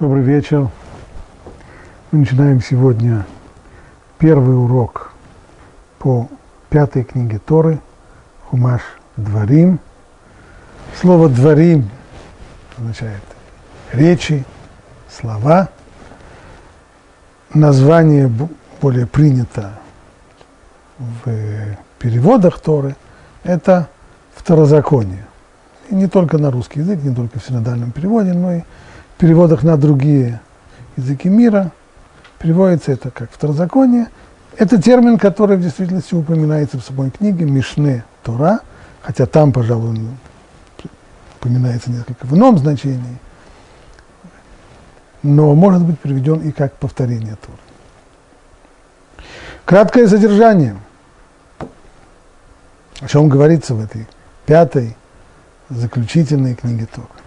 Добрый вечер. Мы начинаем сегодня первый урок по пятой книге Торы, Хумаш Дворим. Слово Дворим означает речи, слова. Название более принято в переводах Торы – это второзаконие. И не только на русский язык, не только в синодальном переводе, но и переводах на другие языки мира переводится это как второзаконие. Это термин, который в действительности упоминается в самой книге Мишне Тора, хотя там, пожалуй, упоминается несколько в ином значении, но может быть приведен и как повторение Торы. Краткое содержание. О чем говорится в этой пятой заключительной книге Торы.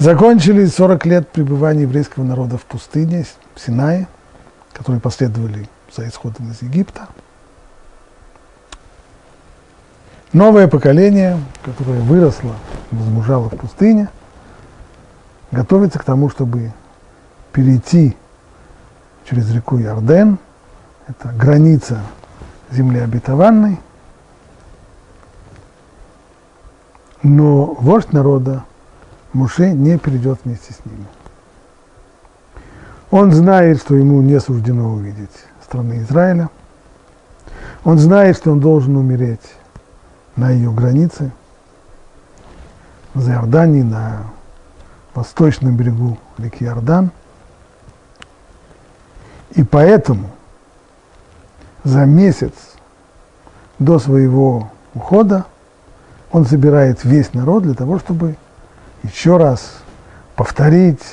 Закончились 40 лет пребывания еврейского народа в пустыне, в Синае, которые последовали за исходом из Египта. Новое поколение, которое выросло, возмужало в пустыне, готовится к тому, чтобы перейти через реку Ярден, это граница земли обетованной, но вождь народа Муше не перейдет вместе с ними. Он знает, что ему не суждено увидеть страны Израиля. Он знает, что он должен умереть на ее границе, за Иордании, на восточном берегу реки Иордан. И поэтому за месяц до своего ухода он собирает весь народ для того, чтобы еще раз повторить,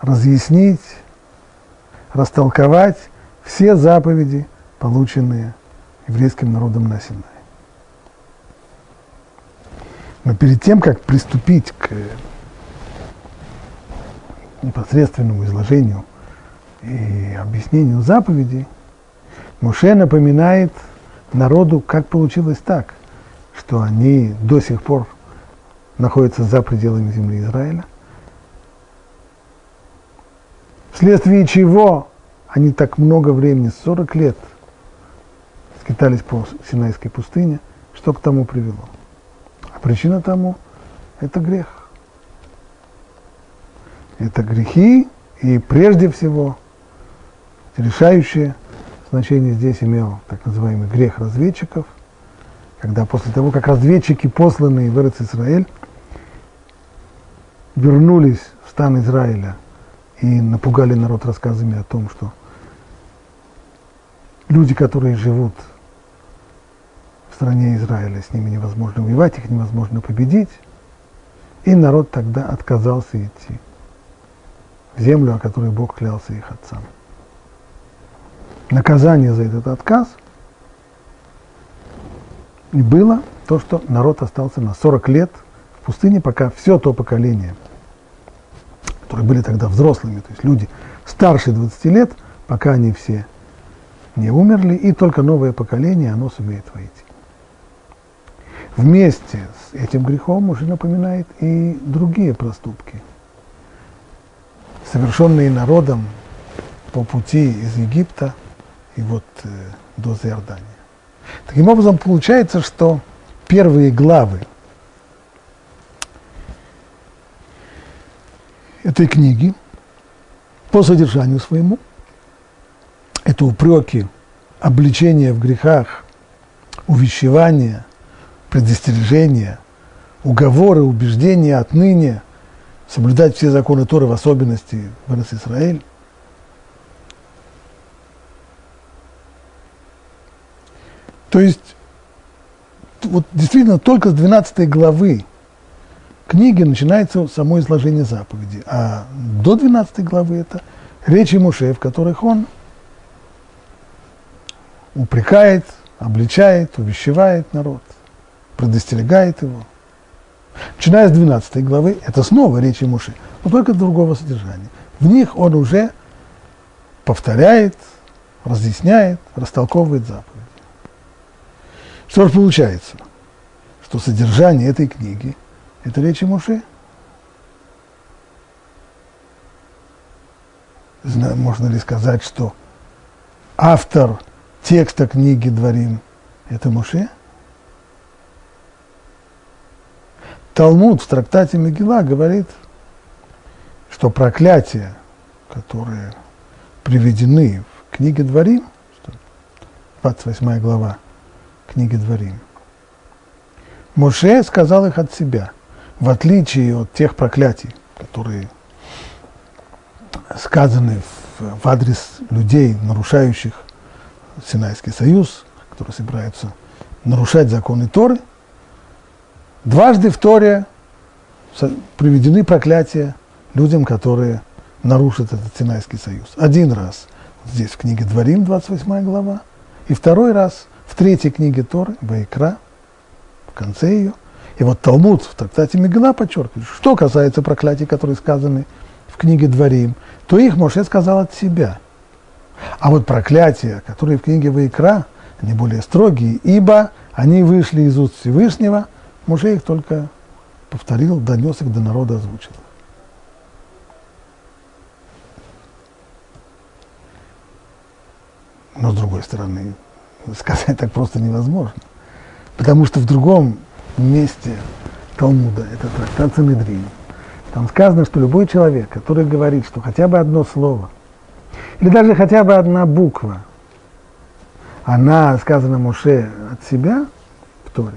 разъяснить, растолковать все заповеди, полученные еврейским народом на Синае. Но перед тем, как приступить к непосредственному изложению и объяснению заповедей, Муше напоминает народу, как получилось так, что они до сих пор находятся за пределами земли Израиля, вследствие чего они так много времени, 40 лет, скитались по Синайской пустыне, что к тому привело? А причина тому – это грех. Это грехи, и прежде всего решающее значение здесь имел так называемый грех разведчиков, когда после того, как разведчики, посланные в Израиль, вернулись в стан Израиля и напугали народ рассказами о том, что люди, которые живут в стране Израиля, с ними невозможно воевать, их невозможно победить, и народ тогда отказался идти в землю, о которой Бог клялся их отцам. Наказание за этот отказ было то, что народ остался на 40 лет пустыне, пока все то поколение – которые были тогда взрослыми, то есть люди старше 20 лет, пока они все не умерли, и только новое поколение, оно сумеет войти. Вместе с этим грехом уже напоминает и другие проступки, совершенные народом по пути из Египта и вот э, до Иордания. Таким образом, получается, что первые главы этой книги по содержанию своему. Это упреки, обличения в грехах, увещевания, предостережения, уговоры, убеждения отныне соблюдать все законы Торы, в особенности в Израиль. То есть, вот действительно, только с 12 главы книги начинается само изложение заповеди, а до 12 главы это речи Муше, в которых он упрекает, обличает, увещевает народ, предостерегает его. Начиная с 12 главы, это снова речи Муше, но только другого содержания. В них он уже повторяет, разъясняет, растолковывает заповеди. Что же получается? Что содержание этой книги – это речи Муше. Зна, можно ли сказать, что автор текста книги Дворим – это Муше? Талмуд в трактате Мегила говорит, что проклятия, которые приведены в книге Дворим, 28 глава книги Дворим, Муше сказал их от себя – в отличие от тех проклятий, которые сказаны в, в адрес людей, нарушающих Синайский союз, которые собираются нарушать законы Торы. Дважды в Торе приведены проклятия людям, которые нарушат этот Синайский союз. Один раз здесь в книге Дворим, 28 глава, и второй раз в третьей книге Торы, Вайкра, в конце ее. И вот Талмуд в трактате Мегила подчеркивает, что касается проклятий, которые сказаны в книге Дворим, то их Моше сказал от себя. А вот проклятия, которые в книге Вайкра, они более строгие, ибо они вышли из уст Всевышнего, Моше их только повторил, донес их до народа, озвучил. Но с другой стороны, сказать так просто невозможно. Потому что в другом месте Талмуда, это трактат Санедрин, там сказано, что любой человек, который говорит, что хотя бы одно слово, или даже хотя бы одна буква, она сказана Муше от себя в Торе,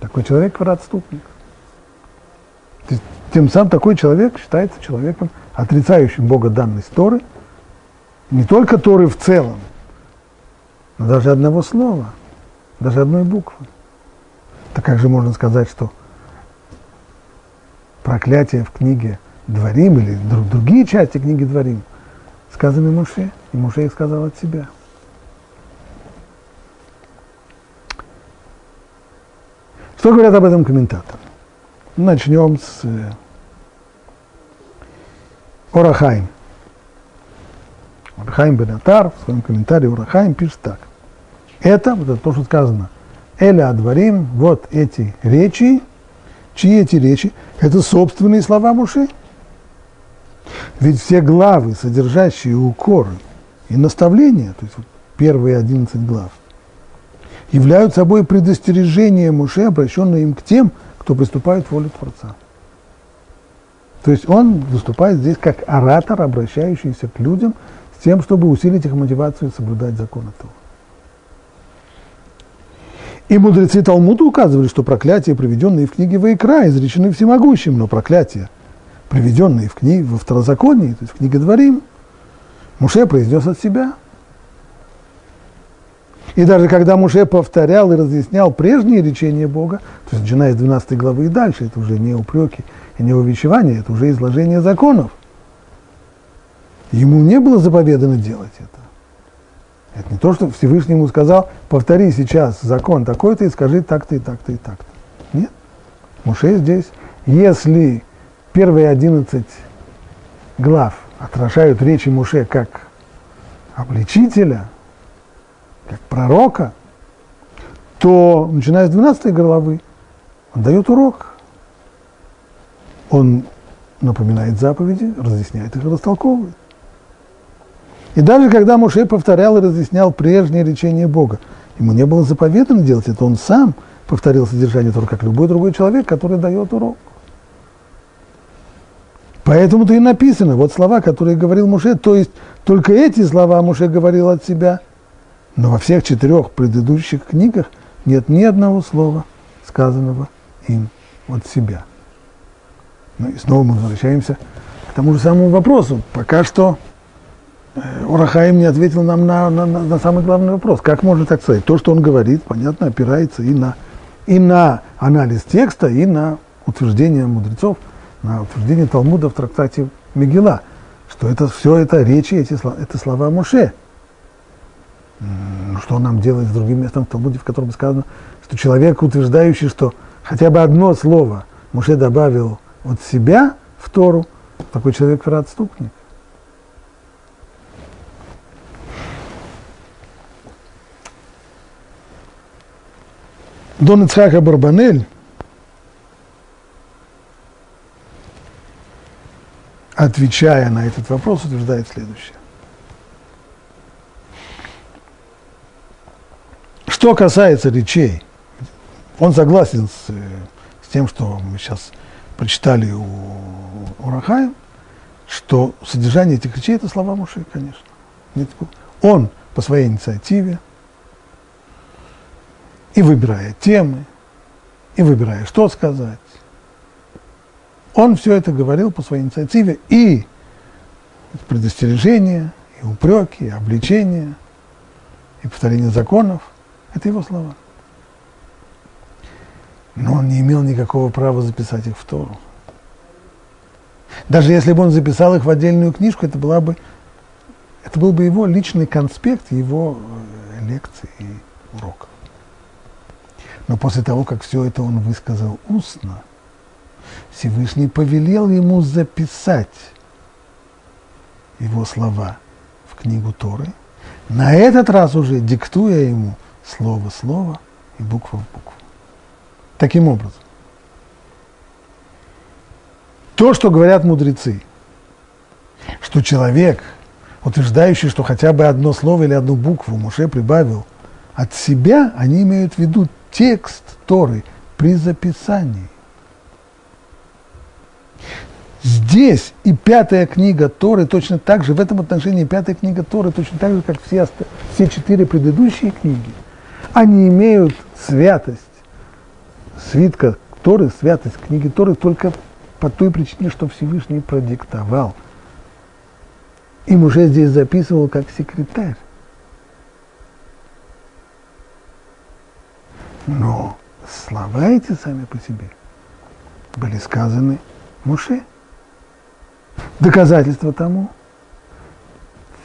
такой человек отступник. Тем самым такой человек считается человеком, отрицающим Бога данной Торы, не только Торы в целом, но даже одного слова, даже одной буквы. Так как же можно сказать, что проклятие в книге Дворим или друг, другие части книги Дворим сказаны Муше, и Муше их сказал от себя. Что говорят об этом комментаторы? Начнем с э, Орахайм. Урахаим Бенатар в своем комментарии Урахаим пишет так. Это, вот это то, что сказано, Эля Адварим, вот эти речи, чьи эти речи? Это собственные слова Муши. Ведь все главы, содержащие укоры и наставления, то есть вот первые 11 глав, являются собой предостережение Муше, обращенное им к тем, кто приступает к воле Творца. То есть он выступает здесь как оратор, обращающийся к людям с тем, чтобы усилить их мотивацию соблюдать закон этого. И мудрецы Талмуда указывали, что проклятия, приведенные в книге Ваикра, изречены всемогущим, но проклятия, приведенные в книге, во второзаконии, то есть в книге Дворим, Муше произнес от себя. И даже когда Муше повторял и разъяснял прежние речения Бога, то есть начиная с 12 главы и дальше, это уже не упреки и не увещевания, это уже изложение законов, ему не было заповедано делать это. Это не то, что Всевышний ему сказал, повтори сейчас закон такой-то и скажи так-то и так-то и так-то. Нет. Муше здесь, если первые одиннадцать глав отражают речи Муше как обличителя, как пророка, то, начиная с 12 главы, он дает урок. Он напоминает заповеди, разъясняет их и растолковывает. И даже когда Муше повторял и разъяснял прежнее речение Бога, ему не было заповедано делать это, он сам повторил содержание Тора, как любой другой человек, который дает урок. Поэтому-то и написано, вот слова, которые говорил Муше, то есть только эти слова Муше говорил от себя, но во всех четырех предыдущих книгах нет ни одного слова, сказанного им от себя. Ну и снова мы возвращаемся к тому же самому вопросу. Пока что Урахаим не ответил нам на, на, на самый главный вопрос. Как можно так сказать? То, что он говорит, понятно, опирается и на, и на анализ текста, и на утверждение мудрецов, на утверждение Талмуда в трактате Мегила, что это все это речи, эти слова, это слова Муше. Ну, что нам делать с другим местом в Талмуде, в котором сказано, что человек, утверждающий, что хотя бы одно слово Муше добавил от себя в Тору, такой человек отступник. Дон Ицхака Барбанель отвечая на этот вопрос, утверждает следующее. Что касается речей, он согласен с, с тем, что мы сейчас прочитали у, у Рахая, что содержание этих речей – это слова Муши, конечно. Он по своей инициативе и выбирая темы, и выбирая, что сказать. Он все это говорил по своей инициативе, и предостережения, и упреки, и обличения, и повторение законов – это его слова. Но он не имел никакого права записать их в Тору. Даже если бы он записал их в отдельную книжку, это, была бы, это был бы его личный конспект его э, лекций и уроков. Но после того, как все это он высказал устно, Всевышний повелел ему записать его слова в книгу Торы, на этот раз уже диктуя ему слово в слово и буква в букву. Таким образом, то, что говорят мудрецы, что человек, утверждающий, что хотя бы одно слово или одну букву Муше прибавил от себя, они имеют в виду текст Торы при записании. Здесь и пятая книга Торы точно так же, в этом отношении пятая книга Торы точно так же, как все, все четыре предыдущие книги, они имеют святость, свитка Торы, святость книги Торы только по той причине, что Всевышний продиктовал. Им уже здесь записывал как секретарь. Но слова эти сами по себе были сказаны Муше. Доказательство тому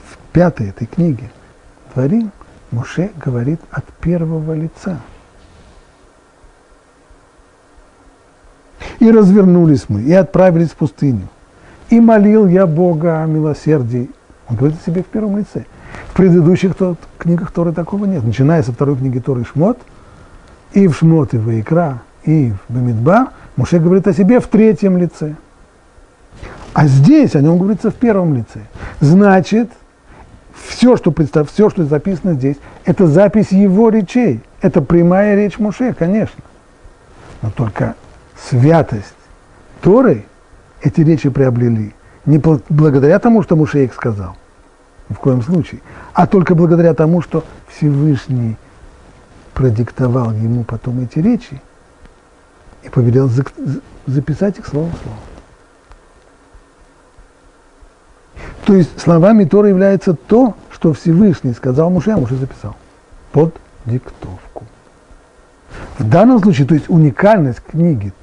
в пятой этой книге Творим Муше говорит от первого лица. И развернулись мы, и отправились в пустыню. И молил я Бога о милосердии. Он говорит о себе в первом лице. В предыдущих книгах Торы такого нет. Начиная со второй книги Торы Шмот – и в Шмот, и в Икра, и в Бамидбар, Муше говорит о себе в третьем лице. А здесь о нем говорится в первом лице. Значит, все, что, представ, все, что записано здесь, это запись его речей. Это прямая речь Муше, конечно. Но только святость Торы эти речи приобрели не благодаря тому, что Муше их сказал, ни в коем случае, а только благодаря тому, что Всевышний – продиктовал ему потом эти речи и повелел записать их слово в слово. То есть словами Тора является то, что Всевышний сказал Муше, а Муше записал под диктовку. В данном случае, то есть уникальность книги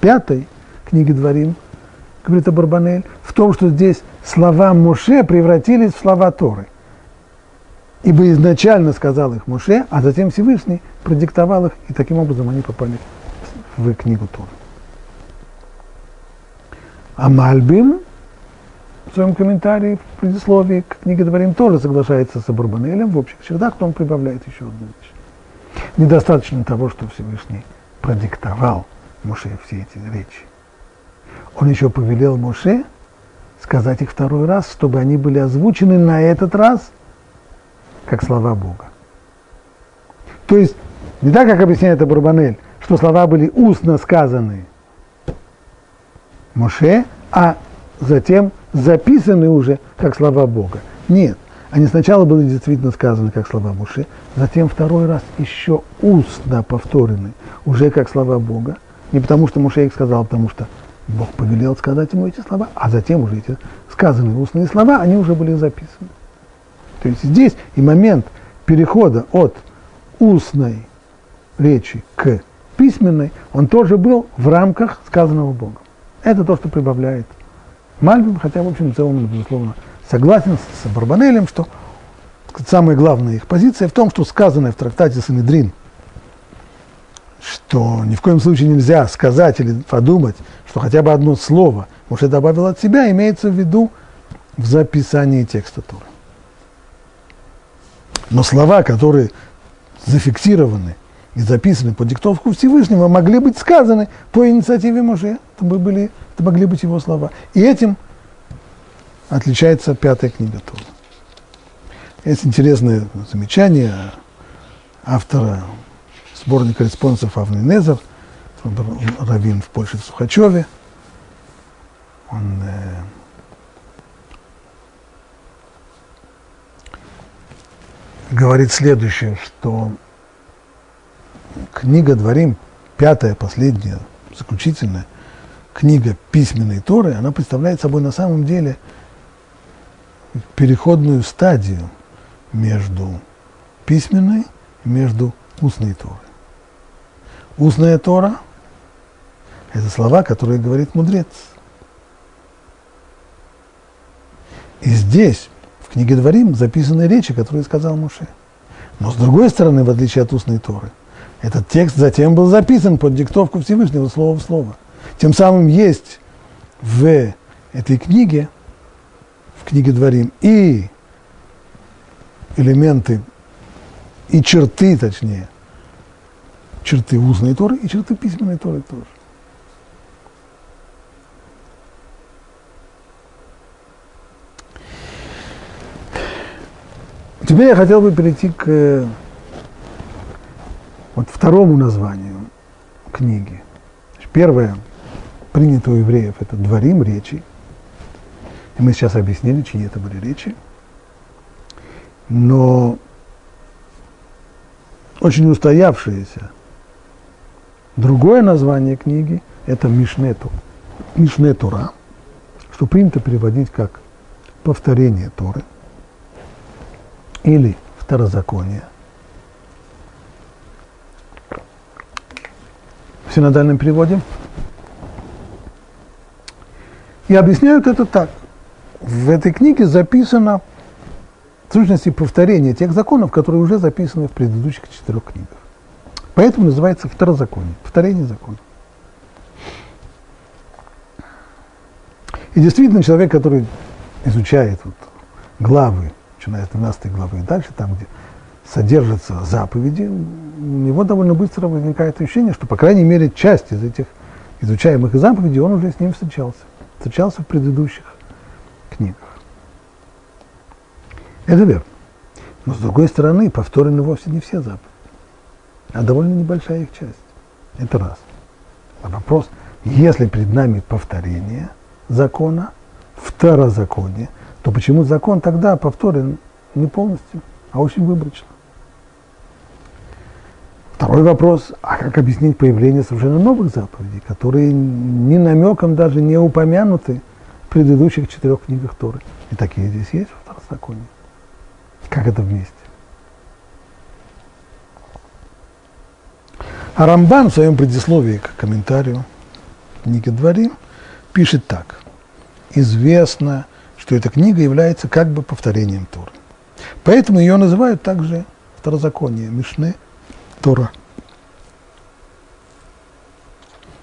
пятой, книги Дворим, говорит Абарбанель, в том, что здесь слова Муше превратились в слова Торы ибо изначально сказал их Муше, а затем Всевышний продиктовал их, и таким образом они попали в книгу Тора. А Мальбим в своем комментарии в предисловии к книге Дворим тоже соглашается с Абурбанелем в общих чертах, он прибавляет еще одну вещь. Недостаточно того, что Всевышний продиктовал Муше все эти речи. Он еще повелел Муше сказать их второй раз, чтобы они были озвучены на этот раз – как слова Бога. То есть, не так, как объясняет Абурбанель, что слова были устно сказаны Моше, а затем записаны уже как слова Бога. Нет, они сначала были действительно сказаны как слова Моше, затем второй раз еще устно повторены, уже как слова Бога. Не потому, что Моше их сказал, а потому что Бог повелел сказать ему эти слова, а затем уже эти сказанные устные слова, они уже были записаны. То есть здесь и момент перехода от устной речи к письменной, он тоже был в рамках сказанного Богом. Это то, что прибавляет Мальбим, хотя, в общем, в целом, безусловно, согласен с Барбанелем, что самая главная их позиция в том, что сказанное в трактате Санедрин, что ни в коем случае нельзя сказать или подумать, что хотя бы одно слово уже добавил от себя, имеется в виду в записании текста Торы. Но слова, которые зафиксированы и записаны по диктовку Всевышнего, могли быть сказаны по инициативе Моше. Это, были, это могли быть его слова. И этим отличается пятая книга Торы. Есть интересное замечание автора сборника респонсов Авны Незер, раввин в Польше в Сухачеве. Он э, говорит следующее, что книга Дворим, пятая, последняя, заключительная, книга письменной Торы, она представляет собой на самом деле переходную стадию между письменной и между устной Торой. Устная Тора – это слова, которые говорит мудрец. И здесь, книге Дворим, записаны речи, которые сказал Муше. Но с другой стороны, в отличие от устной Торы, этот текст затем был записан под диктовку Всевышнего слово в слово. Тем самым есть в этой книге, в книге Дворим, и элементы, и черты, точнее, черты устной Торы и черты письменной Торы тоже. Теперь я хотел бы перейти к вот второму названию книги. Первое, принято у евреев, это дворим речи. И мы сейчас объяснили, чьи это были речи. Но очень устоявшиеся другое название книги – это Мишнету, Мишнетура, что принято переводить как повторение Торы или второзаконие. В синодальном переводе – и объясняют это так. В этой книге записано, в сущности, повторение тех законов, которые уже записаны в предыдущих четырех книгах. Поэтому называется второзаконие, повторение закона. И действительно, человек, который изучает вот главы, начиная с 12 главы и дальше, там, где содержатся заповеди, у него довольно быстро возникает ощущение, что, по крайней мере, часть из этих изучаемых заповедей он уже с ним встречался встречался в предыдущих книгах. Это верно. Но с другой стороны, повторены вовсе не все заповеди, а довольно небольшая их часть. Это раз. А вопрос, если перед нами повторение закона, второзаконие, то почему закон тогда повторен не полностью, а очень выборочно? Второй вопрос, а как объяснить появление совершенно новых заповедей, которые ни намеком даже не упомянуты в предыдущих четырех книгах Торы. И такие здесь есть в Второзаконии. Как это вместе? А Рамбан в своем предисловии к комментарию книги Дворим пишет так. Известно, что эта книга является как бы повторением Торы. Поэтому ее называют также Второзаконие, Мишне, Тора.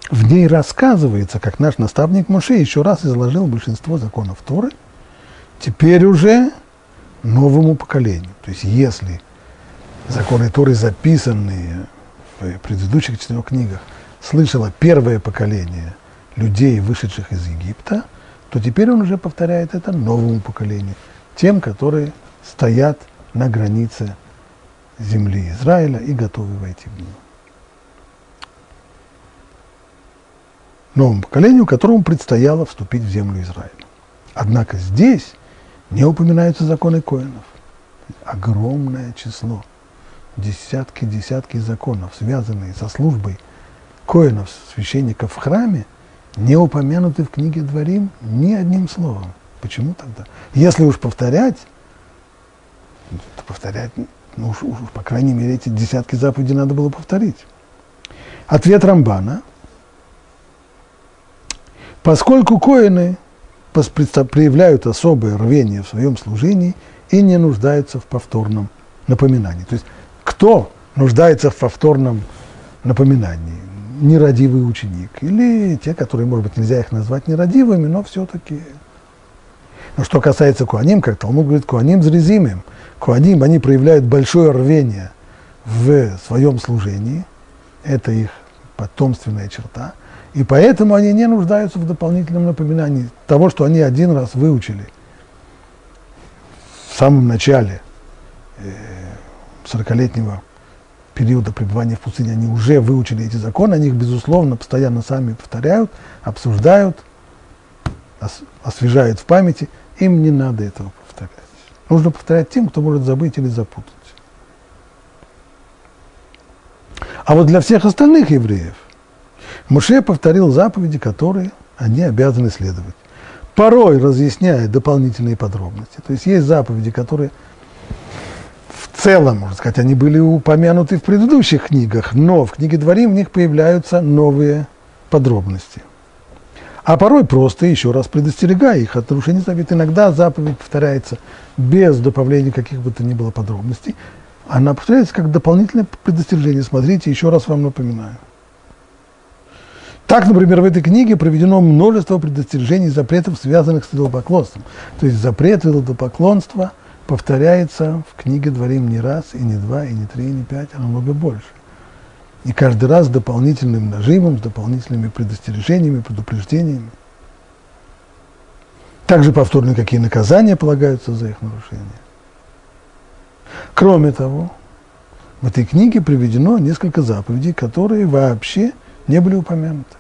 В ней рассказывается, как наш наставник Моше еще раз изложил большинство законов Торы, теперь уже новому поколению. То есть если законы Торы, записанные в предыдущих четырех книгах, слышало первое поколение людей, вышедших из Египта, то теперь он уже повторяет это новому поколению, тем, которые стоят на границе земли Израиля и готовы войти в нее. Новому поколению, которому предстояло вступить в землю Израиля. Однако здесь не упоминаются законы коинов. Огромное число, десятки, десятки законов, связанные со службой коинов, священников в храме, не упомянуты в книге Дворим ни одним словом. Почему тогда? Если уж повторять, то повторять ну, уж, уж, по крайней мере, эти десятки заповедей надо было повторить. Ответ Рамбана. Поскольку коины проявляют особое рвение в своем служении и не нуждаются в повторном напоминании. То есть кто нуждается в повторном напоминании? Нерадивый ученик. Или те, которые, может быть, нельзя их назвать нерадивыми, но все-таки. Но что касается Куаним, как Талмуд говорит, Куаним зрезимым – Куаним, они проявляют большое рвение в своем служении, это их потомственная черта, и поэтому они не нуждаются в дополнительном напоминании того, что они один раз выучили самом начале 40-летнего э, периода пребывания в пустыне, они уже выучили эти законы, они их, безусловно, постоянно сами повторяют, обсуждают, освежают в памяти. Им не надо этого повторять. Нужно повторять тем, кто может забыть или запутать. А вот для всех остальных евреев Муше повторил заповеди, которые они обязаны следовать. Порой разъясняя дополнительные подробности. То есть есть заповеди, которые в целом, можно сказать, они были упомянуты в предыдущих книгах, но в книге Дворим в них появляются новые подробности. А порой просто еще раз предостерегая их от нарушения завета. Иногда заповедь повторяется без добавления каких бы то ни было подробностей. Она повторяется как дополнительное предостережение. Смотрите, еще раз вам напоминаю. Так, например, в этой книге проведено множество предостережений и запретов, связанных с идолопоклонством. То есть запрет идолопоклонства повторяется в книге Дворим не раз, и не два, и не три, и не пять, а намного больше. И каждый раз с дополнительным нажимом, с дополнительными предостережениями, предупреждениями. Также повторно, какие наказания полагаются за их нарушение. Кроме того, в этой книге приведено несколько заповедей, которые вообще не были упомянуты.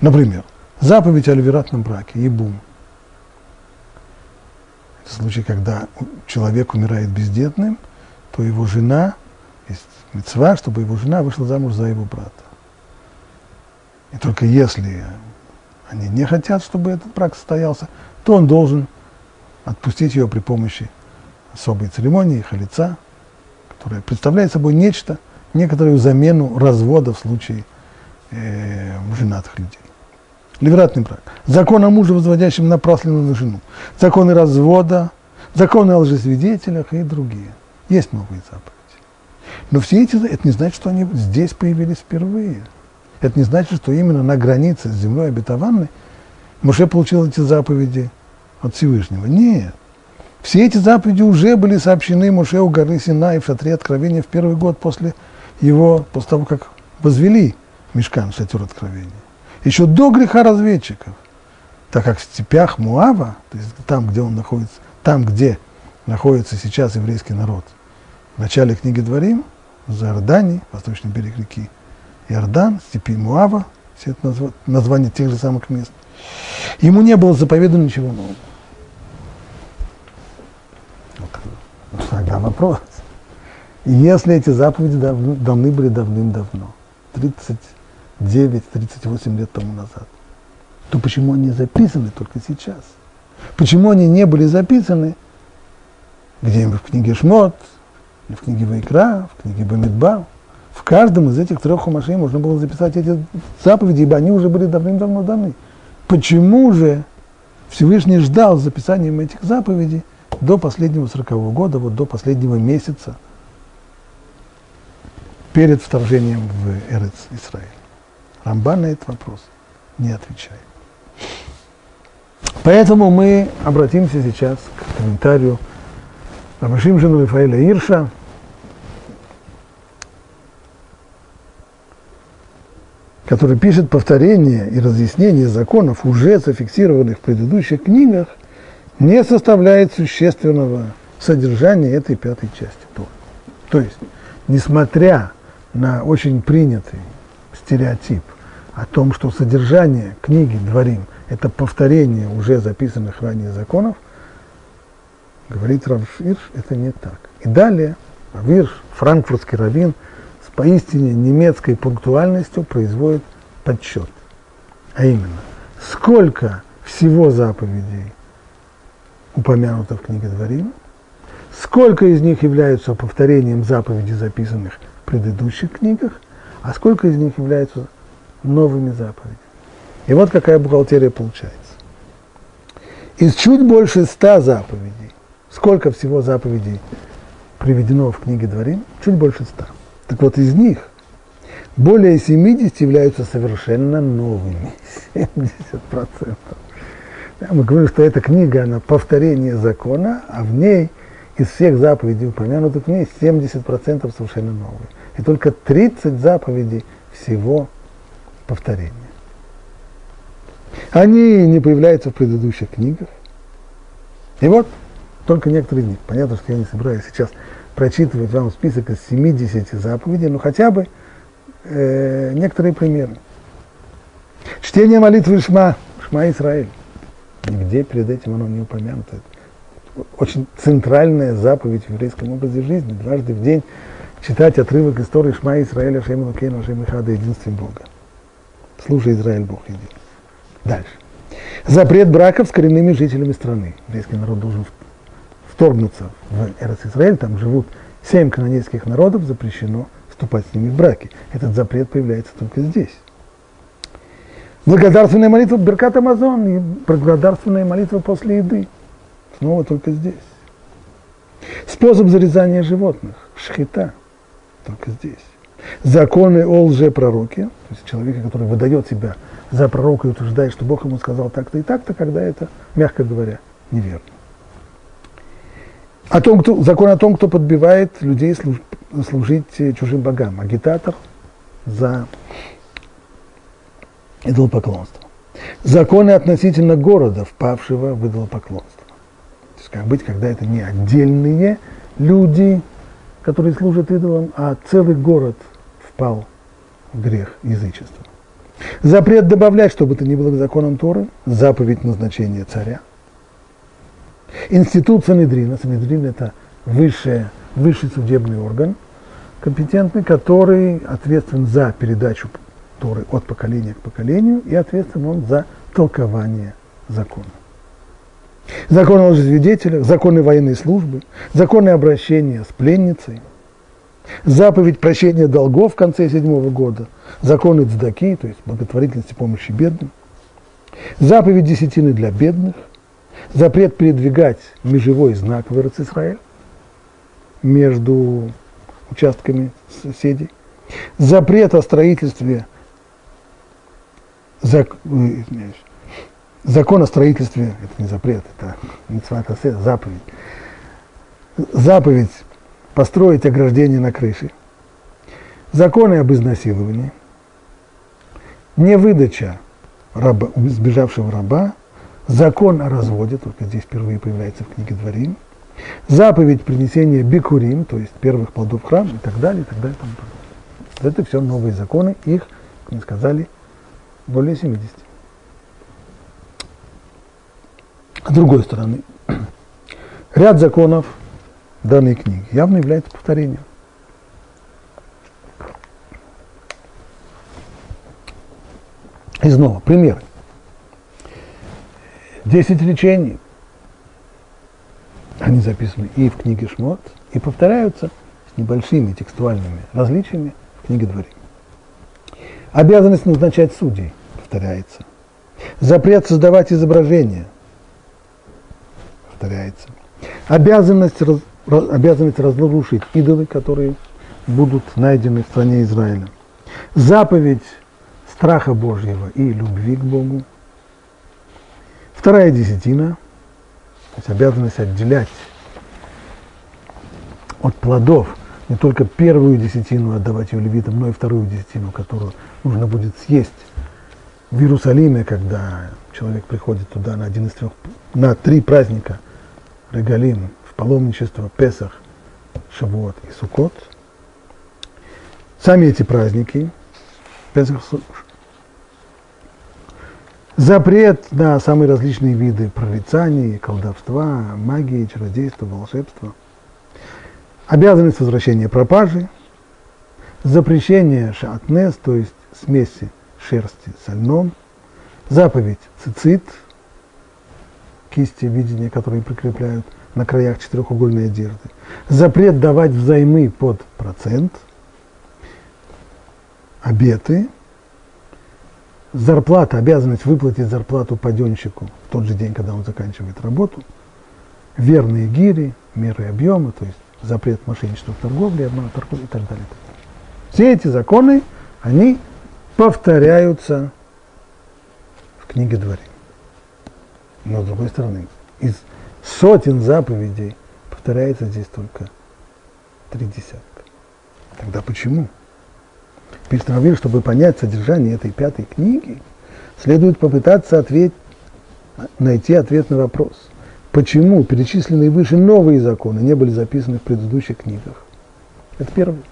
Например, заповедь о ливератном браке, ебум. В случае, когда человек умирает бездетным, то его жена, есть мецва, чтобы его жена вышла замуж за его брата. И только если они не хотят, чтобы этот брак состоялся, то он должен отпустить ее при помощи особой церемонии, халица, которая представляет собой нечто, некоторую замену развода в случае э, женатых людей. Ливратный брак. Закон о муже, возводящем напрасленно на жену. Законы развода, законы о лжесвидетелях и другие. Есть новые заповеди. Но все эти, это не значит, что они здесь появились впервые. Это не значит, что именно на границе с землей обетованной Муше получил эти заповеди от Всевышнего. Нет. Все эти заповеди уже были сообщены Муше у горы Сина и в шатре откровения в первый год после его, после того, как возвели мешкан, шатер откровения еще до греха разведчиков, так как в степях Муава, то есть там, где он находится, там, где находится сейчас еврейский народ, в начале книги Дворим, за Иордании, восточный берег реки Иордан, степи Муава, все это назв... название тех же самых мест, ему не было заповедано ничего нового. Тогда вопрос. Если эти заповеди дав... давны были давным-давно, 30 9-38 лет тому назад, то почему они записаны только сейчас? Почему они не были записаны где-нибудь в книге Шмот, в книге Вайкра, в книге Бамидба? В каждом из этих трех хумашей можно было записать эти заповеди, ибо они уже были давным-давно даны. Почему же Всевышний ждал записанием этих заповедей до последнего сорокового года, вот до последнего месяца перед вторжением в Эрец Израиль? Рамбан на этот вопрос не отвечает. Поэтому мы обратимся сейчас к комментарию Рабашим жену Рафаэля Ирша, который пишет повторение и разъяснение законов, уже зафиксированных в предыдущих книгах, не составляет существенного содержания этой пятой части Торы. То есть, несмотря на очень принятый стереотип о том, что содержание книги Дворим – это повторение уже записанных ранее законов, говорит Равширш, это не так. И далее Равирш, франкфуртский раввин, с поистине немецкой пунктуальностью производит подсчет. А именно, сколько всего заповедей упомянуто в книге Дворим, сколько из них являются повторением заповедей, записанных в предыдущих книгах, а сколько из них являются новыми заповедями. И вот какая бухгалтерия получается. Из чуть больше ста заповедей, сколько всего заповедей приведено в книге Дворим? Чуть больше ста. Так вот, из них более 70 являются совершенно новыми. 70%. Да, мы говорим, что эта книга, она повторение закона, а в ней из всех заповедей, упомянутых в ней, 70% совершенно новые. И только 30 заповедей всего повторения. Они не появляются в предыдущих книгах, И вот только некоторые из них. Понятно, что я не собираюсь сейчас прочитывать вам список из 70 заповедей, но хотя бы э, некоторые примеры. Чтение молитвы Шма, Шма Израиль. Нигде перед этим оно не упомянуто. Очень центральная заповедь в еврейском образе жизни. Дважды в день читать отрывок истории Шма Израиля, Шем Лукейну, Шем Ихада, единстве Бога. Слушай, Израиль, Бог един. Дальше. Запрет браков с коренными жителями страны. Еврейский народ должен вторгнуться в Эрос Израиль, там живут семь канонейских народов, запрещено вступать с ними в браки. Этот запрет появляется только здесь. Благодарственная молитва Беркат Амазон и благодарственная молитва после еды. Снова только здесь. Способ зарезания животных, шхита, только здесь. Законы о лжепророке, то есть человека, который выдает себя за пророка и утверждает, что Бог ему сказал так-то и так-то, когда это, мягко говоря, неверно. О том, кто, закон о том, кто подбивает людей служ, служить чужим богам. Агитатор за идолопоклонство. Законы относительно города, впавшего в идолопоклонство. То есть как быть, когда это не отдельные люди, которые служат идолам, а целый город впал в грех язычества. Запрет добавлять, чтобы это не было к законам Торы, заповедь назначения царя. Институт Санедрина, Санедрин это высшее, высший судебный орган, компетентный, который ответственен за передачу Торы от поколения к поколению и ответственен он за толкование закона. Законы о лжесвидетелях, законы военной службы, законы обращения с пленницей, заповедь прощения долгов в конце седьмого года, законы цдаки, то есть благотворительности помощи бедным, заповедь десятины для бедных, запрет передвигать межевой знак в Израиль между участками соседей, запрет о строительстве зак, э, закон о строительстве, это не запрет, это заповедь. Заповедь построить ограждение на крыше. Законы об изнасиловании. Невыдача раба, сбежавшего раба. Закон о разводе, только здесь впервые появляется в книге Дворим. Заповедь принесения бикурим, то есть первых плодов храма и так далее, и так далее. И так далее. Это все новые законы, их, как мы сказали, более 70. С другой стороны, ряд законов данной книги явно является повторением. И снова, примеры. Десять речений, они записаны и в книге Шмот, и повторяются с небольшими текстуальными различиями в книге Дворим. Обязанность назначать судей повторяется. Запрет создавать изображения повторяется. Обязанность, раз, обязанность разрушить идолы, которые будут найдены в стране Израиля. Заповедь страха Божьего и любви к Богу. Вторая десятина, то есть обязанность отделять от плодов не только первую десятину отдавать ее левитам, но и вторую десятину, которую нужно будет съесть в Иерусалиме, когда человек приходит туда на один из трех, на три праздника Регалим, паломничество, Песах, Шавуот и Сукот. Сами эти праздники, Песах, запрет на самые различные виды прорицаний, колдовства, магии, чародейства, волшебства, обязанность возвращения пропажи, запрещение шатнес, то есть смеси шерсти со льном, заповедь цицит, кисти видения, которые прикрепляют на краях четырехугольной одежды, запрет давать взаймы под процент, обеты, зарплата, обязанность выплатить зарплату паденщику в тот же день, когда он заканчивает работу, верные гири, меры объема, то есть запрет мошенничества в торговле, обмана торговли и так далее. Все эти законы, они повторяются в книге Дворим. Но с другой стороны, из сотен заповедей повторяется здесь только три десятка. Тогда почему? Пишет чтобы понять содержание этой пятой книги, следует попытаться ответить, найти ответ на вопрос. почему перечисленные выше новые законы не были записаны в предыдущих книгах. Это первое.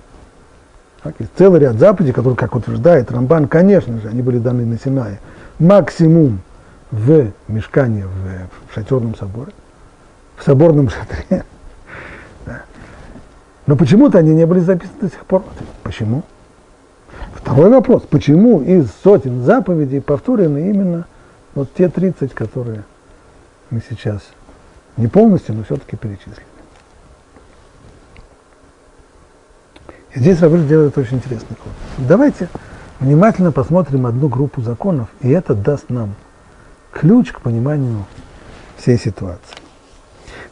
Так, есть целый ряд заповедей, которые, как утверждает Рамбан, конечно же, они были даны на Синае. Максимум в мешкане в, в шатерном соборе, в соборном шатре. Но почему-то они не были записаны до сих пор. Почему? Второй вопрос. Почему из сотен заповедей повторены именно вот те 30, которые мы сейчас не полностью, но все-таки перечислили? И здесь Рабыш делает очень интересный ход. Давайте внимательно посмотрим одну группу законов, и это даст нам ключ к пониманию всей ситуации.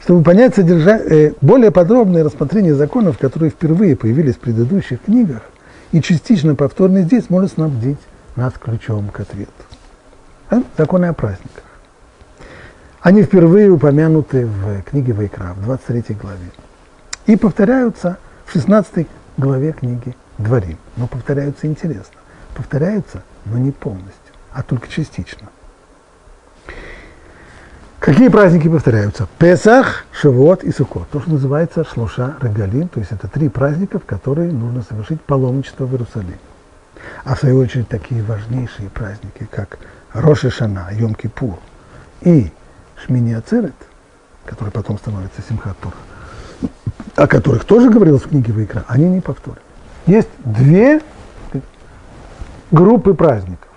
Чтобы понять содержание, э, более подробное рассмотрение законов, которые впервые появились в предыдущих книгах и частично повторны здесь, может снабдить нас ключом к ответу. А? Законы о праздниках. Они впервые упомянуты в книге Вайкра, в 23 главе. И повторяются в 16 главе книги Дворим. Но повторяются интересно. Повторяются, но не полностью, а только частично. Какие праздники повторяются? Песах, Шавуот и Сукот. То, что называется Шлуша Регалим, то есть это три праздника, в которые нужно совершить паломничество в Иерусалим. А в свою очередь такие важнейшие праздники, как Роша Шана, Йом Кипур и Шмини Ацерет, который потом становится Симхат Тура, о которых тоже говорилось в книге Вайкра, они не повторяют. Есть две группы праздников.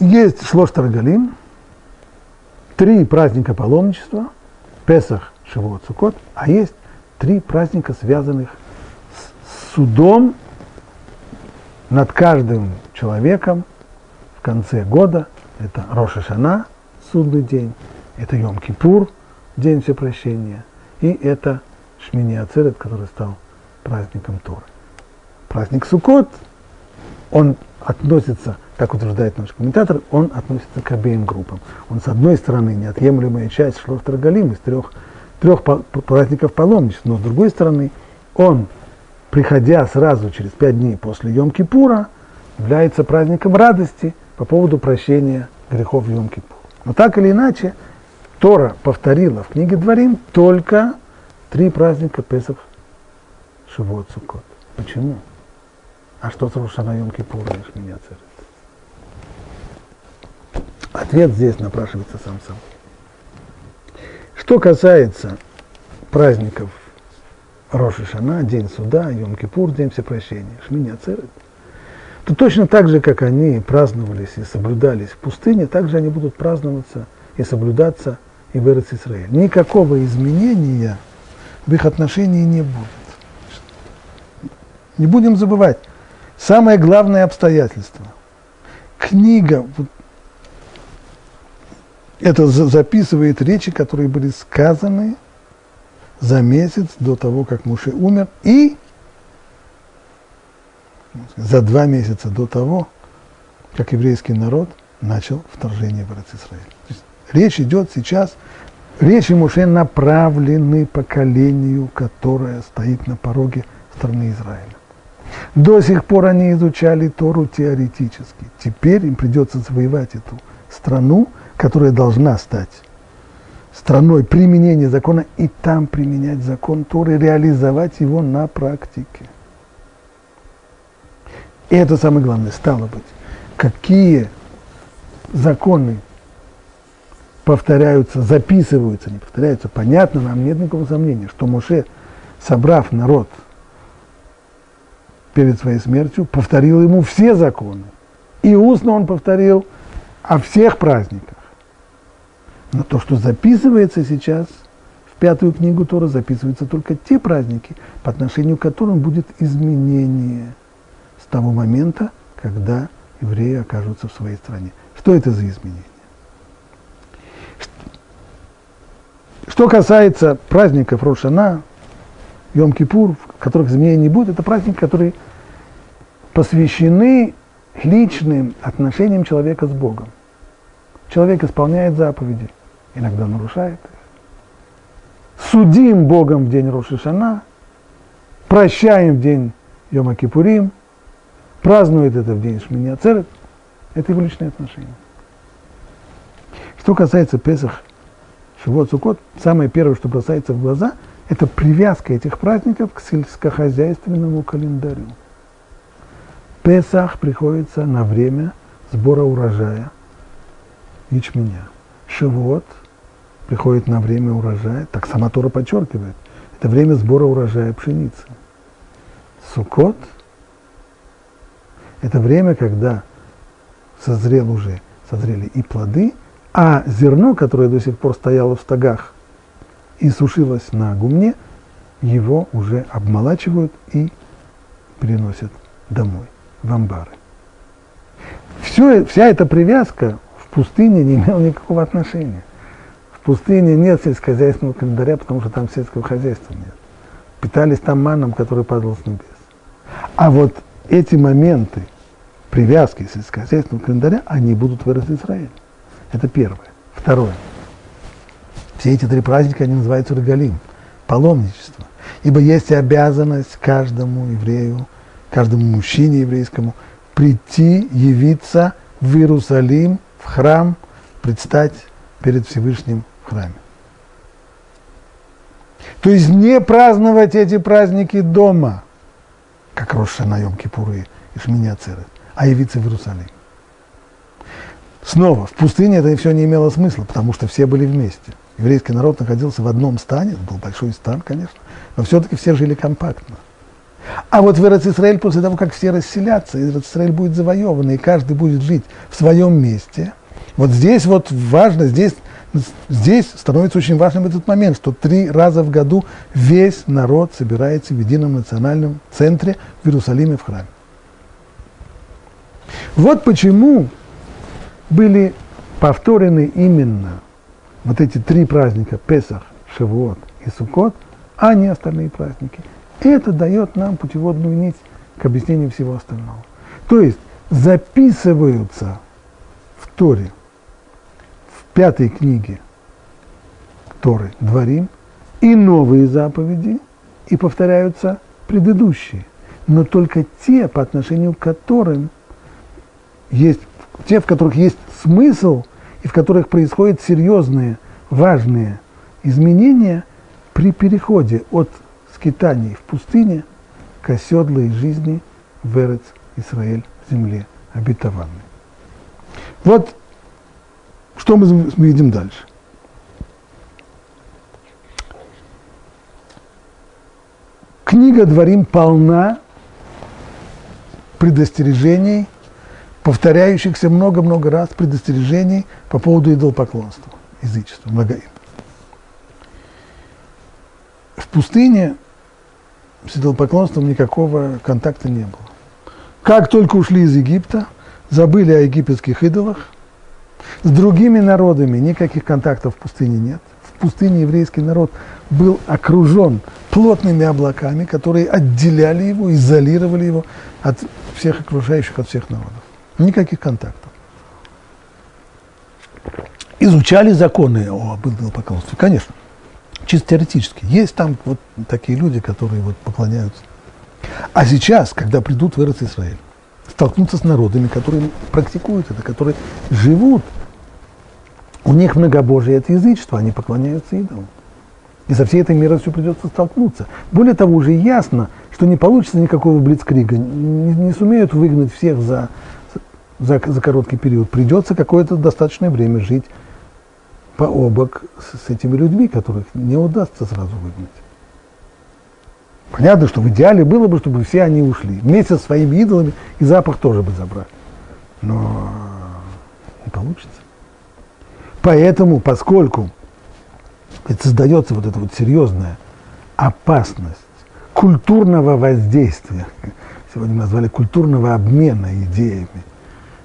Есть Шлош Таргалим, три праздника паломничества, Песах, Шивот, Сукот, а есть три праздника, связанных с судом над каждым человеком в конце года. Это Роша Шана, судный день, это Йом-Кипур, день всепрощения, и это Шмини Ацерет, который стал праздником Торы. Праздник Сукот, он относится так утверждает наш комментатор, он относится к обеим группам. Он, с одной стороны, неотъемлемая часть Шлоштар Галим из трех, трех праздников паломничества, но с другой стороны, он, приходя сразу через пять дней после Йом-Кипура, является праздником радости по поводу прощения грехов Йом-Кипур. Но так или иначе, Тора повторила в книге Дворим только три праздника Песах, Шивот, Суккот. Почему? А что с Рошана Йом-Кипура и Шминяцерет? Ответ здесь напрашивается сам собой. Что касается праздников Роши Шана, День суда, Йом-Кипур, День всепрощения, Шминя Церет, то точно так же, как они праздновались и соблюдались в пустыне, так же они будут праздноваться и соблюдаться и в Эрец Исраиль. Никакого изменения в их отношении не будет. Не будем забывать, самое главное обстоятельство. Книга, это записывает речи, которые были сказаны за месяц до того, как Муше умер, и за два месяца до того, как еврейский народ начал вторжение в Израиль. Речь идет сейчас, речи Муше направлены поколению, которое стоит на пороге страны Израиля. До сих пор они изучали Тору теоретически. Теперь им придется завоевать эту страну, которая должна стать страной применения закона, и там применять закон Торы, реализовать его на практике. И это самое главное, стало быть, какие законы повторяются, записываются, не повторяются, понятно, нам нет никакого сомнения, что Моше, собрав народ перед своей смертью, повторил ему все законы. И устно он повторил о всех праздниках. Но то, что записывается сейчас в пятую книгу Тора, записываются только те праздники, по отношению к которым будет изменение с того момента, когда евреи окажутся в своей стране. Что это за изменение? Что касается праздников Рошана, Йом-Кипур, которых изменений не будет, это праздники, которые посвящены личным отношениям человека с Богом. Человек исполняет заповеди – иногда нарушает их. Судим Богом в день Рошишана, прощаем в день Йома Кипурим, празднует это в день Шмини Ацерет. Это его личные отношения. Что касается Песах, Шивот, Сукот, самое первое, что бросается в глаза, это привязка этих праздников к сельскохозяйственному календарю. Песах приходится на время сбора урожая ячменя. Шивот приходит на время урожая, так сама Тора подчеркивает, это время сбора урожая пшеницы. Сукот – это время, когда созрел уже, созрели и плоды, а зерно, которое до сих пор стояло в стогах и сушилось на гумне, его уже обмолачивают и приносят домой, в амбары. Все, вся эта привязка в пустыне не имела никакого отношения. Пустыне нет сельскохозяйственного календаря, потому что там сельского хозяйства нет. Питались там маном, который падал с небес. А вот эти моменты привязки сельскохозяйственного календаря, они будут в Израиле. Это первое. Второе. Все эти три праздника, они называются регалим, паломничество. Ибо есть обязанность каждому еврею, каждому мужчине еврейскому прийти, явиться в Иерусалим, в храм, предстать перед Всевышним храме. То есть не праздновать эти праздники дома, как Роша на Йом-Кипуры и Шминя Церет, а явиться в Иерусалим. Снова, в пустыне это все не имело смысла, потому что все были вместе. Еврейский народ находился в одном стане, это был большой стан, конечно, но все-таки все жили компактно. А вот в Израиль после того, как все расселятся, Израиль будет завоеван, и каждый будет жить в своем месте. Вот здесь вот важно, здесь, здесь становится очень важным этот момент, что три раза в году весь народ собирается в едином национальном центре в Иерусалиме в храме. Вот почему были повторены именно вот эти три праздника Песах, Шавуот и Суккот, а не остальные праздники. Это дает нам путеводную нить к объяснению всего остального. То есть записываются в Торе, пятой книге Торы Дворим, и новые заповеди, и повторяются предыдущие, но только те, по отношению к которым есть те, в которых есть смысл и в которых происходят серьезные, важные изменения при переходе от скитаний в пустыне к оседлой жизни в Эрец Израиль, земле обетованной. Вот что мы видим дальше. Книга Дворим полна предостережений повторяющихся много-много раз предостережений по поводу идолопоклонства, язычества, многоим. В пустыне с идолопоклонством никакого контакта не было. Как только ушли из Египта, забыли о египетских идолах, с другими народами никаких контактов в пустыне нет. В пустыне еврейский народ был окружен плотными облаками, которые отделяли его, изолировали его от всех окружающих, от всех народов. Никаких контактов. Изучали законы о идолопоклонстве, конечно, чисто теоретически. Есть там вот такие люди, которые вот поклоняются. А сейчас, когда придут в Израиль, столкнутся с народами, которые практикуют это, которые живут, у них многобожие – это язычество, они поклоняются идолам. И со всей этой меростью придется столкнуться. Более того, уже ясно, что не получится никакого блицкрига, не, не сумеют выгнать всех за за, за короткий период, придется какое-то достаточное время жить по обок с, с этими людьми, которых не удастся сразу выгнать. Понятно, что в идеале было бы, чтобы все они ушли. Вместе со своими идолами и запах тоже бы забрали. Но не получится. Поэтому, поскольку создается вот эта вот серьезная опасность культурного воздействия, сегодня назвали культурного обмена идеями,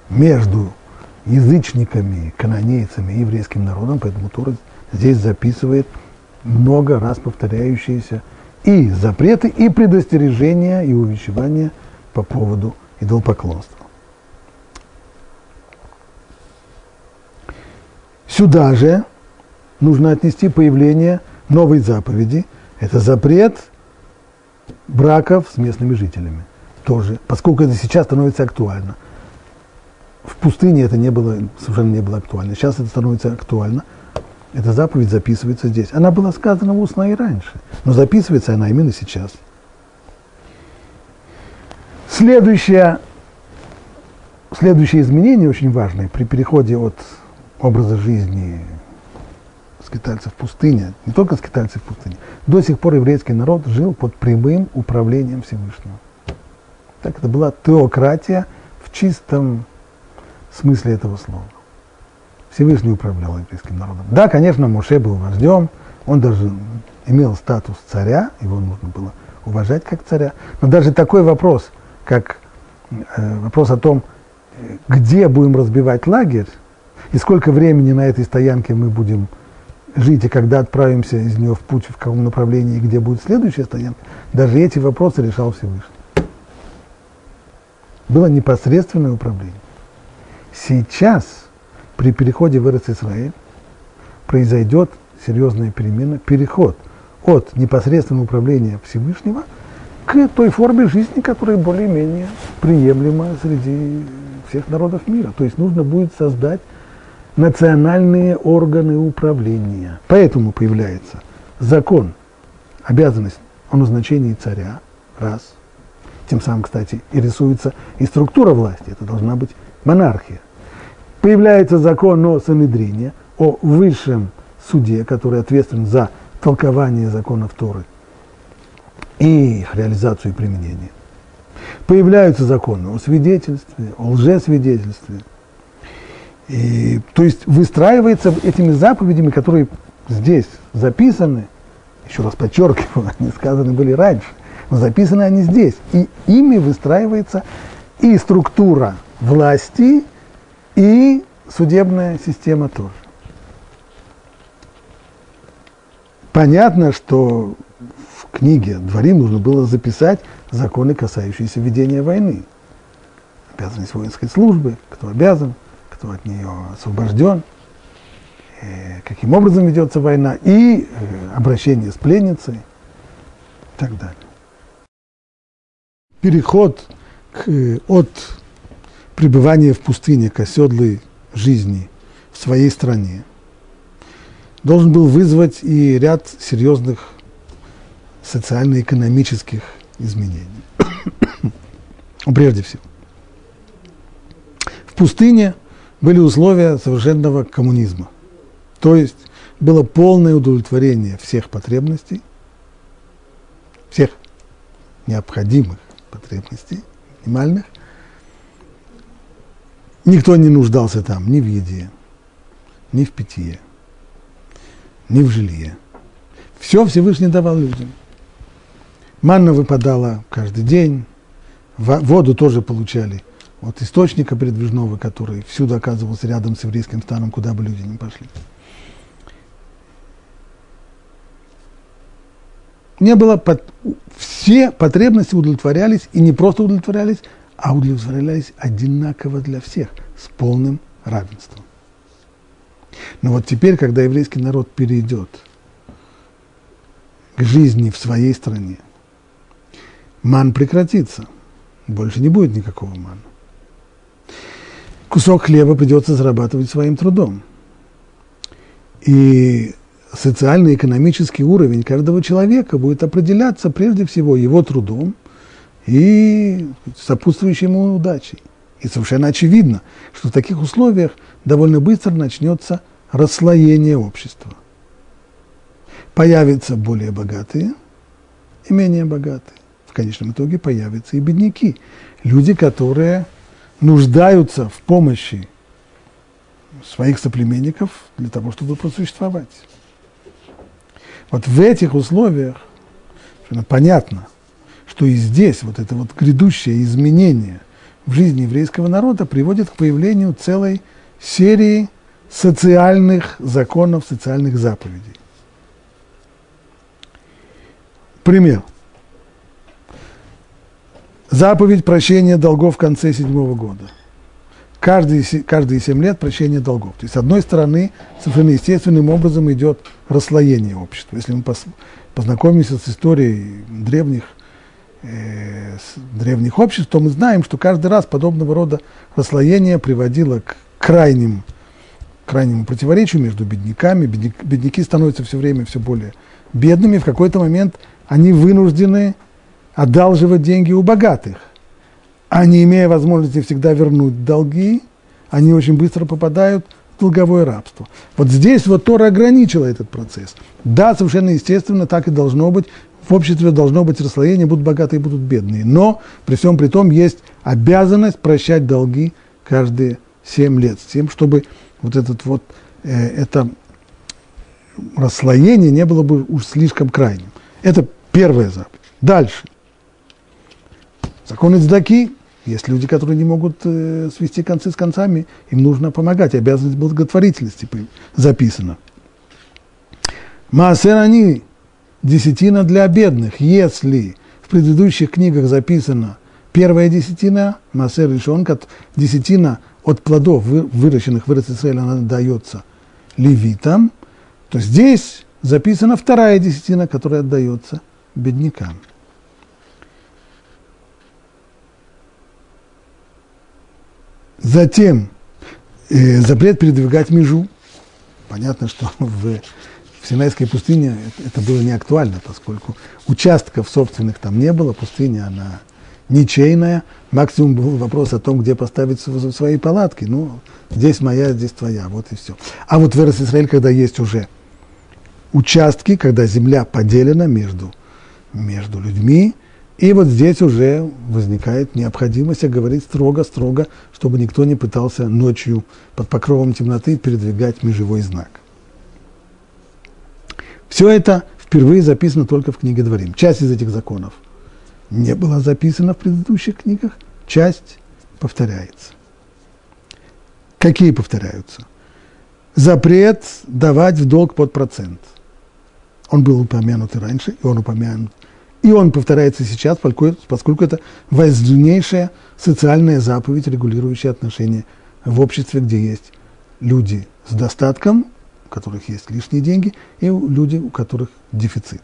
между язычниками, канонейцами и еврейским народом, поэтому Тора здесь записывает много раз повторяющиеся и запреты, и предостережения, и увещевания по поводу идолопоклонства. Сюда же нужно отнести появление новой заповеди. Это запрет браков с местными жителями. Тоже, поскольку это сейчас становится актуально – в пустыне это не было, совершенно не было актуально. Сейчас это становится актуально. Эта заповедь записывается здесь. Она была сказана устно и раньше, но записывается она именно сейчас. Следующее, следующее изменение очень важное при переходе от образа жизни скитальцев в пустыне, не только скитальцев в пустыне, до сих пор еврейский народ жил под прямым управлением Всевышнего. Так это была теократия в чистом смысле этого слова. Всевышний управлял еврейским народом. Да, конечно, Моше был вождем, он даже имел статус царя, его нужно было уважать как царя. Но даже такой вопрос, как э, вопрос о том, где будем разбивать лагерь, и сколько времени на этой стоянке мы будем жить, и когда отправимся из нее в путь, в каком направлении, и где будет следующая стоянка, даже эти вопросы решал Всевышний. Было непосредственное управление. Сейчас – при переходе в Израиль произойдет серьезная перемена, переход от непосредственного управления Всевышнего к той форме жизни, которая более-менее приемлема среди всех народов мира. То есть нужно будет создать национальные органы управления. Поэтому появляется закон, обязанность о назначении царя, раз. Тем самым, кстати, и рисуется и структура власти. Это должна быть монархия появляется закон о Санедрине, о высшем суде, который ответственен за толкование законов Торы и их реализацию и применение. Появляются законы о свидетельстве, о лжесвидетельстве. И, то есть выстраивается этими заповедями, которые здесь записаны, еще раз подчеркиваю, они сказаны были раньше, но записаны они здесь. И ими выстраивается и структура власти, и судебная система тоже. Понятно, что в книге Дворим нужно было записать законы, касающиеся ведения войны. Обязанность воинской службы, кто обязан, кто от нее освобожден, э, каким образом ведется война, и э, обращение с пленницей и так далее. Переход к, э, от пребывание в пустыне к оседлой жизни в своей стране должен был вызвать и ряд серьезных социально-экономических изменений. Прежде всего. В пустыне были условия совершенного коммунизма. То есть было полное удовлетворение всех потребностей, всех необходимых потребностей, минимальных, Никто не нуждался там ни в еде, ни в питье, ни в жилье. Все Всевышний давал людям. Манна выпадала каждый день, воду тоже получали от источника передвижного, который всюду оказывался рядом с еврейским станом, куда бы люди ни пошли. Не было, под... все потребности удовлетворялись, и не просто удовлетворялись, а удовлетворялись одинаково для всех, с полным равенством. Но вот теперь, когда еврейский народ перейдет к жизни в своей стране, ман прекратится, больше не будет никакого мана. Кусок хлеба придется зарабатывать своим трудом. И социально-экономический уровень каждого человека будет определяться прежде всего его трудом – и сопутствующей ему удачей. И совершенно очевидно, что в таких условиях довольно быстро начнется расслоение общества. Появятся более богатые и менее богатые. В конечном итоге появятся и бедняки. Люди, которые нуждаются в помощи своих соплеменников для того, чтобы просуществовать. Вот в этих условиях понятно – что и здесь вот это вот грядущее изменение в жизни еврейского народа приводит к появлению целой серии социальных законов, социальных заповедей. Пример. Заповедь прощения долгов в конце седьмого года. Каждые, каждые семь лет прощение долгов. То есть, с одной стороны, совершенно естественным образом идет расслоение общества. Если мы познакомимся с историей древних э, древних обществ, то мы знаем, что каждый раз подобного рода расслоение приводило к крайним крайнему противоречию между бедняками. Бедняки становятся все время все более бедными. В какой-то момент они вынуждены одалживать деньги у богатых. А не имея возможности всегда вернуть долги, они очень быстро попадают в долговое рабство. Вот здесь вот Тора ограничила этот процесс. Да, совершенно естественно, так и должно быть. В обществе должно быть расслоение, будут богатые, будут бедные. Но при всем при том есть обязанность прощать долги каждые 7 лет, с тем, чтобы вот этот вот, э, это расслоение не было бы уж слишком крайним. Это первая заповедь. Дальше. Законы цдаки. Есть люди, которые не могут э, свести концы с концами, им нужно помогать. Обязанность благотворительности записана. Маасер они десятина для бедных. Если в предыдущих книгах записано первая десятина, Маасер решен, десятина от плодов, выращенных в Израиле, она дается левитам, то здесь записана вторая десятина, которая отдается беднякам. Затем э, запрет передвигать межу. Понятно, что в, в Синайской пустыне это было не актуально, поскольку участков собственных там не было, пустыня она ничейная. Максимум был вопрос о том, где поставить свои палатки. Ну, здесь моя, здесь твоя, вот и все. А вот в Израиль, когда есть уже участки, когда земля поделена между, между людьми, и вот здесь уже возникает необходимость говорить строго-строго, чтобы никто не пытался ночью под покровом темноты передвигать межевой знак. Все это впервые записано только в книге Дворим. Часть из этих законов – не было записано в предыдущих книгах, часть повторяется. Какие повторяются? Запрет давать в долг под процент. Он был упомянут и раньше, и он упомянут. И он повторяется сейчас, поскольку это важнейшая социальная заповедь, регулирующая отношения в обществе, где есть люди с достатком, у которых есть лишние деньги, и люди, у которых дефицит.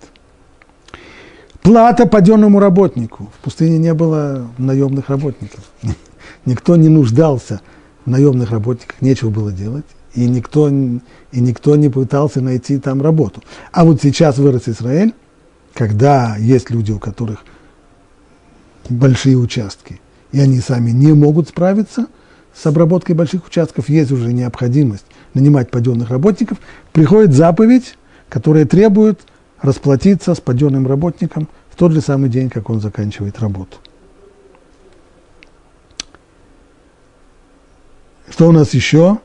Плата паденному работнику. В пустыне не было наемных работников. Никто не нуждался в наемных работниках, нечего было делать. И никто, и никто не пытался найти там работу. А вот сейчас вырос Израиль, когда есть люди, у которых большие участки, и они сами не могут справиться с обработкой больших участков, есть уже необходимость нанимать паденных работников, приходит заповедь, которая требует – расплатиться с паденным работником в тот же самый день, как он заканчивает работу. Что у нас еще?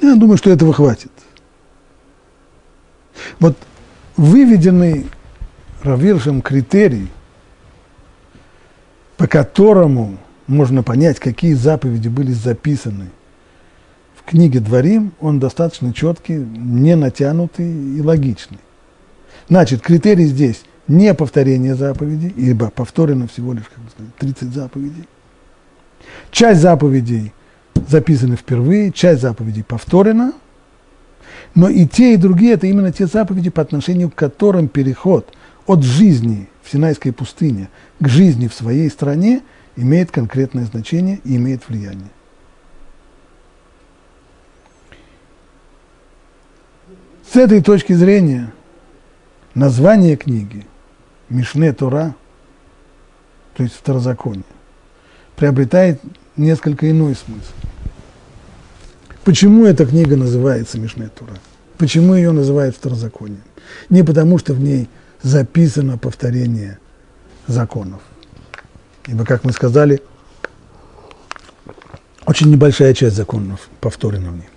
Я думаю, что этого хватит. Вот выведенный Равиршем критерий, по которому можно понять, какие заповеди были записаны книге Дворим он достаточно четкий, не натянутый и логичный. Значит, критерий здесь не повторение заповедей, ибо повторено всего лишь как бы сказать, 30 заповедей. Часть заповедей записаны впервые, часть заповедей повторена, но и те, и другие – это именно те заповеди, по отношению к которым переход от жизни в Синайской пустыне к жизни в своей стране имеет конкретное значение и имеет влияние. С этой точки зрения название книги Мишне Тора, то есть Второзаконие, приобретает несколько иной смысл. Почему эта книга называется Мишне Тора? Почему ее называют Второзаконием? Не потому, что в ней записано повторение законов. Ибо, как мы сказали, очень небольшая часть законов повторена в ней.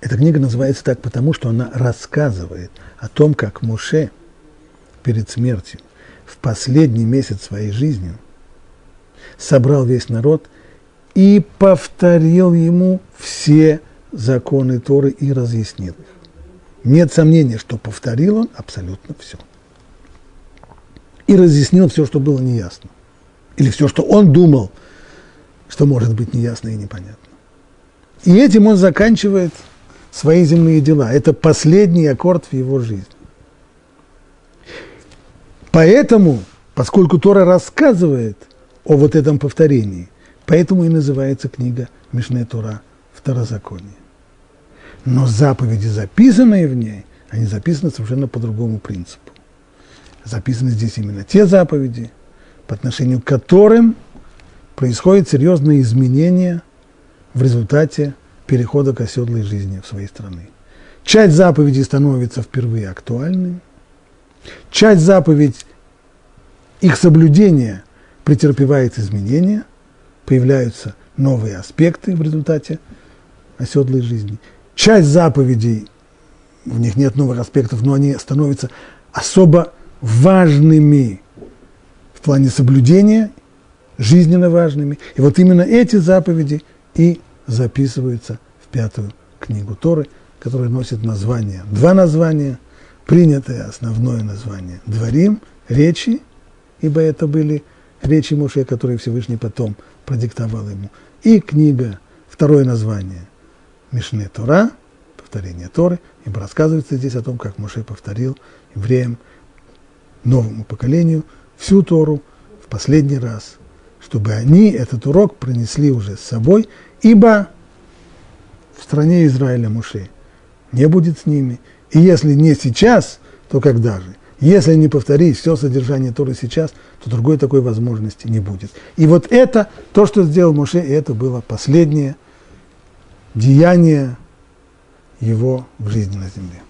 Эта книга называется так потому, что она рассказывает о том, как Муше перед смертью в последний месяц своей жизни собрал весь народ и повторил ему все законы Торы и разъяснил их. Нет сомнения, что повторил он абсолютно все. И разъяснил все, что было неясно. Или все, что он думал, что может быть неясно и непонятно. И этим он заканчивает – свои земные дела. Это последний аккорд в его жизни. Поэтому поскольку Тора рассказывает о вот этом повторении, поэтому и называется книга Мишне Тора Второзаконие. Но заповеди, записанные в ней, они записаны совершенно по другому принципу. Записаны здесь именно те заповеди, по отношению к которым происходят серьезные изменения в результате перехода к оседлой жизни в своей страны. Часть заповедей становится впервые актуальной, часть заповедь, их соблюдения претерпевает изменения, появляются новые аспекты в результате оседлой жизни. Часть заповедей, в них нет новых аспектов, но они становятся особо важными в плане соблюдения, жизненно важными. И вот именно эти заповеди и записываются в пятую книгу Торы, которая носит название, два названия, принятое основное название – Дворим, речи, ибо это были речи Моше, которые Всевышний потом продиктовал ему, и книга, второе название – Мишне Тора, повторение Торы, ибо рассказывается здесь о том, как Моше повторил евреям, новому поколению, всю Тору в последний раз, чтобы они этот урок пронесли уже с собой, ибо в стране Израиля Муше не будет с ними. И если не сейчас, то когда же? Если не повторить все содержание Торы сейчас, то другой такой возможности не будет. И вот это, то, что сделал Моше, это было последнее деяние его в жизни на земле.